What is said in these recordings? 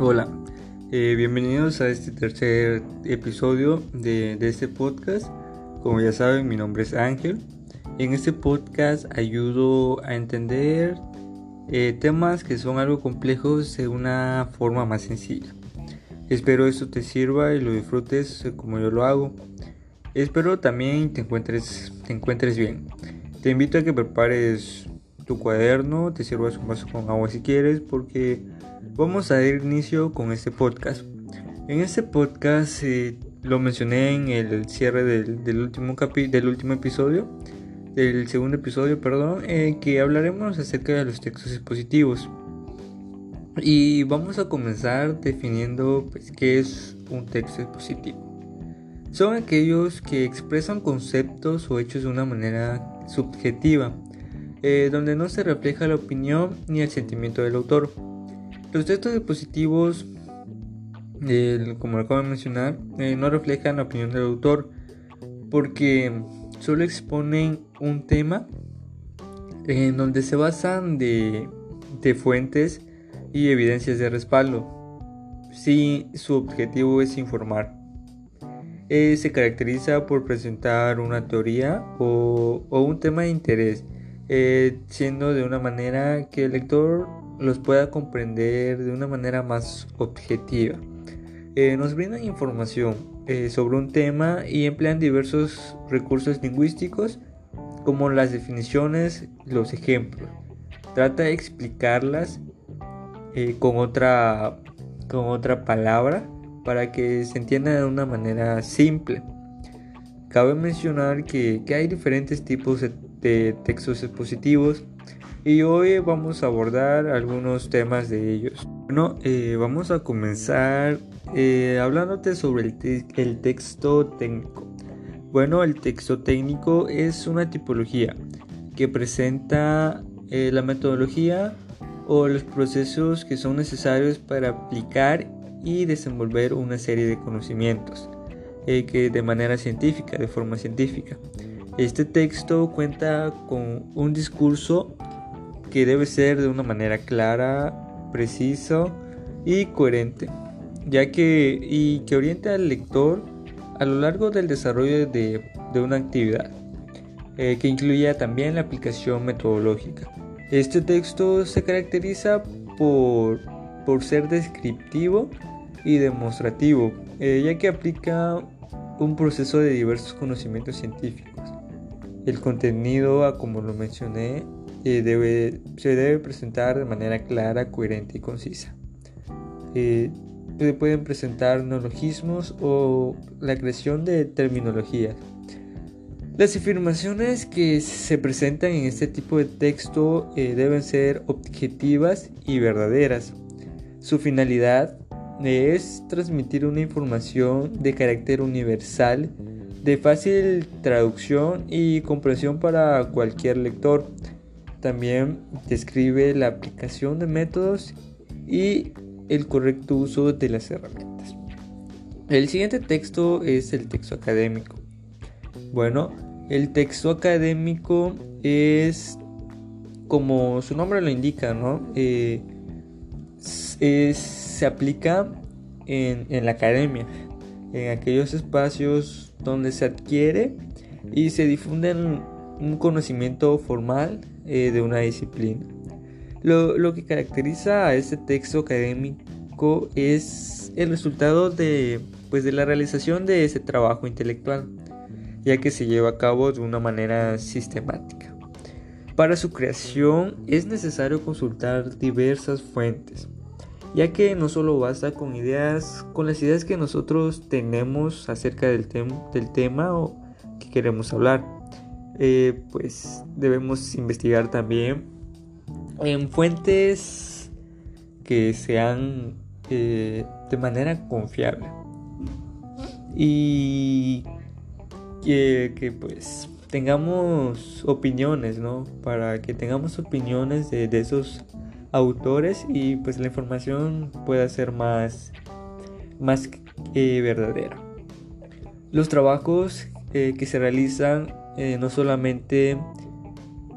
Hola, eh, bienvenidos a este tercer episodio de, este podcast. Como ya saben, mi nombre es Ángel. En este podcast ayudo a entender eh, temas que son algo complejos de una forma más sencilla. Espero esto te sirva y lo disfrutes como yo lo hago. Espero también te encuentres, te encuentres bien. Te invito a que prepares tu cuaderno, te sirvas un vaso con agua si quieres, porque vamos a dar inicio con este podcast. En este podcast eh, lo mencioné en el cierre del, último del último episodio, del segundo episodio, perdón, que hablaremos acerca de los textos expositivos. Y vamos a comenzar definiendo pues, qué es un texto expositivo. Son aquellos que expresan conceptos o hechos de una manera subjetiva eh, donde no se refleja la opinión ni el sentimiento del autor. Los textos dispositivos, como acabo de mencionar, eh, no reflejan la opinión del autor porque solo exponen un tema en donde se basan de, fuentes y evidencias de respaldo. Si su objetivo es informar. Eh, se caracteriza por presentar una teoría o, o un tema de interés eh, siendo de una manera que el lector los pueda comprender de una manera más objetiva. Eh, nos brindan información eh, sobre un tema y emplean diversos recursos lingüísticos como las definiciones los ejemplos. Trata de explicarlas con, otra, con otra palabra para que se entienda de una manera simple. Cabe mencionar que, hay diferentes tipos de textos expositivos y hoy vamos a abordar algunos temas de ellos. Bueno, eh, vamos a comenzar eh, hablándote sobre el, texto técnico. Bueno, el texto técnico es una tipología que presenta eh, la metodología o los procesos que son necesarios para aplicar y desenvolver una serie de conocimientos que de manera científica, de forma científica. Este texto cuenta con un discurso que debe ser de una manera clara, preciso y coherente, ya que y que orienta al lector a lo largo del desarrollo de, una actividad, eh, que incluya también la aplicación metodológica. Este texto se caracteriza por, por ser descriptivo y demostrativo, eh, ya que aplica un proceso de diversos conocimientos científicos. El contenido, como lo mencioné, eh, debe, se debe presentar de manera clara, coherente y concisa. Eh, se pueden presentar neologismos o la creación de terminologías. Las afirmaciones que se presentan en este tipo de texto eh, deben ser objetivas y verdaderas. Su finalidad es transmitir una información de carácter universal de fácil traducción y comprensión para cualquier lector. También describe la aplicación de métodos y el correcto uso de las herramientas. El siguiente texto es el texto académico. Bueno, el texto académico es, como su nombre lo indica, ¿no? Eh, se aplica en, en la academia, en aquellos espacios donde se adquiere y se difunde un conocimiento formal eh, de una disciplina. Lo, que caracteriza a este texto académico es el resultado de, pues, de la realización de ese trabajo intelectual, ya que se lleva a cabo de una manera sistemática. Para su creación es necesario consultar diversas fuentes, ya que no solo basta con ideas, con las ideas que nosotros tenemos acerca del, tema o que queremos hablar, eh, pues debemos investigar también en fuentes que sean eh, de manera confiable y que, pues tengamos opiniones, ¿no? Para que tengamos opiniones de esos autores y pues la información pueda ser más, más eh, verdadera. Los trabajos eh, que se realizan eh, no solamente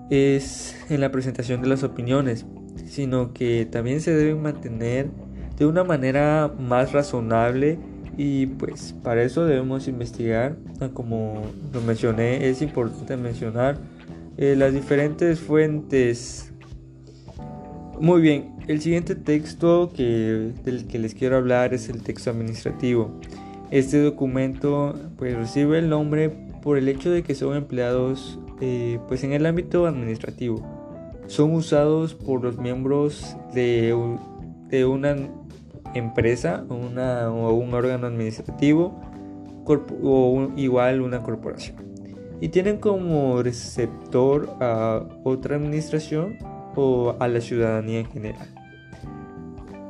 es en la presentación de las opiniones, sino que también se deben mantener de una manera más razonable y pues para eso debemos investigar, ah, como lo mencioné, es importante mencionar eh, las diferentes fuentes. Muy bien, el siguiente texto que, del que les quiero hablar es el texto administrativo. Este documento pues recibe el nombre por el hecho de que son empleados eh, pues en el ámbito administrativo. Son usados por los miembros de, de una empresa una, o un órgano administrativo o igual una corporación. Y tienen como receptor a otra administración o a la ciudadanía en general.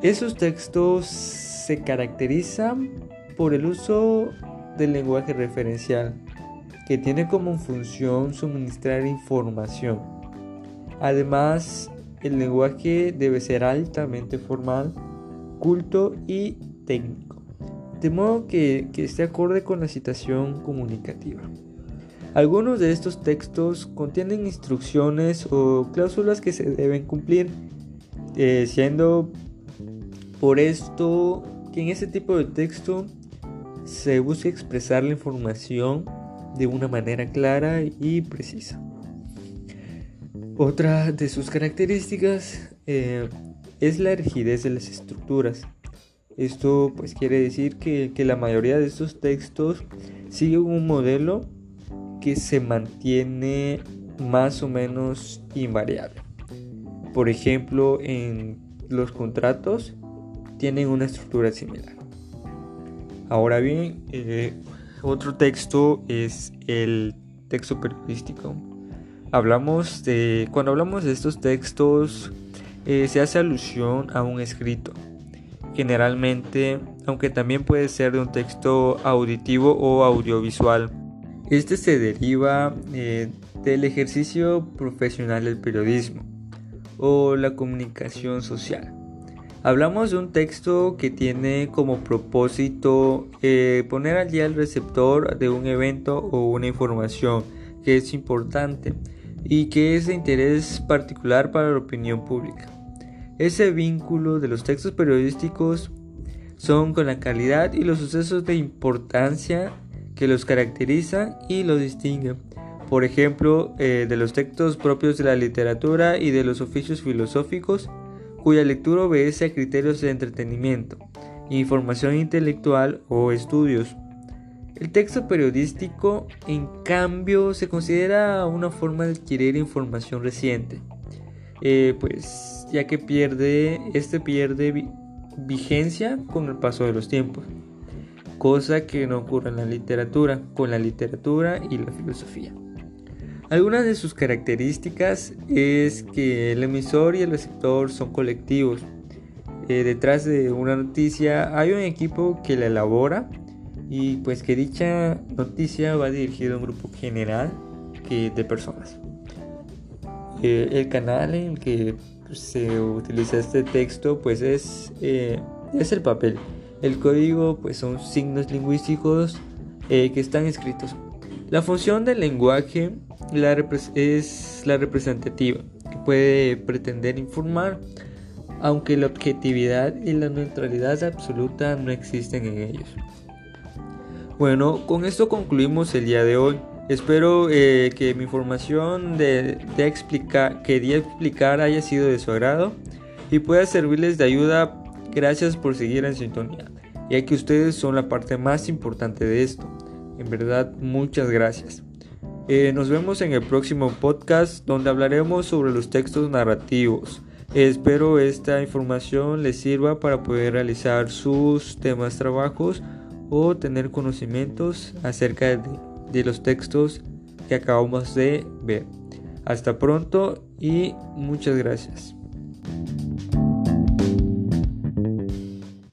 Esos textos se caracterizan por el uso del lenguaje referencial, que tiene como función suministrar información. Además, el lenguaje debe ser altamente formal culto y técnico, de modo que, esté acorde con la citación comunicativa. Algunos de estos textos contienen instrucciones o cláusulas que se deben cumplir, eh, siendo por esto que en ese tipo de texto se busca expresar la información de una manera clara y precisa. Otra de sus características eh, es la rigidez de las estructuras. Esto pues quiere decir que, la mayoría de estos textos siguen un modelo que se mantiene más o menos invariable. Por ejemplo, en los contratos tienen una estructura similar. Ahora bien, eh, otro texto es el texto periodístico. Hablamos de, cuando hablamos de estos textos, eh, se hace alusión a un escrito. Generalmente, aunque también puede ser de un texto auditivo o audiovisual. Este se deriva eh, del ejercicio profesional del periodismo o la comunicación social. Hablamos de un texto que tiene como propósito eh, poner allí al receptor de un evento o una información que es importante y que es de interés particular para la opinión pública. Ese vínculo de los textos periodísticos son con la calidad y los sucesos de importancia que los caracterizan y los distinguen. Por ejemplo, eh, de los textos propios de la literatura y de los oficios filosóficos, cuya lectura obedece a criterios de entretenimiento, información intelectual o estudios. El texto periodístico, en cambio, se considera una forma de adquirir información reciente, eh, pues ya que pierde, este pierde vigencia con el paso de los tiempos, cosa que no ocurre en la literatura, con la literatura y la filosofía. Algunas de sus características es que el emisor y el receptor son colectivos. Eh, detrás de una noticia hay un equipo que la elabora y pues que dicha noticia va dirigida a un grupo general de personas el canal en el que se utiliza este texto pues es, eh, es el papel. El código pues son signos lingüísticos eh, que están escritos. La función del lenguaje es la representativa, que puede pretender informar, aunque la objetividad y la neutralidad absoluta no existen en ellos. Bueno, con esto concluimos el día de hoy. Espero eh, que mi información de, de explicar, quería explicar haya sido de su agrado y pueda servirles de ayuda. Gracias por seguir en sintonía, ya que ustedes son la parte más importante de esto. En verdad, muchas gracias. Eh, nos vemos en el próximo podcast donde hablaremos sobre los textos narrativos. Espero esta información les sirva para poder realizar sus temas trabajos o tener conocimientos acerca de de los textos que acabamos de ver. Hasta pronto y muchas gracias.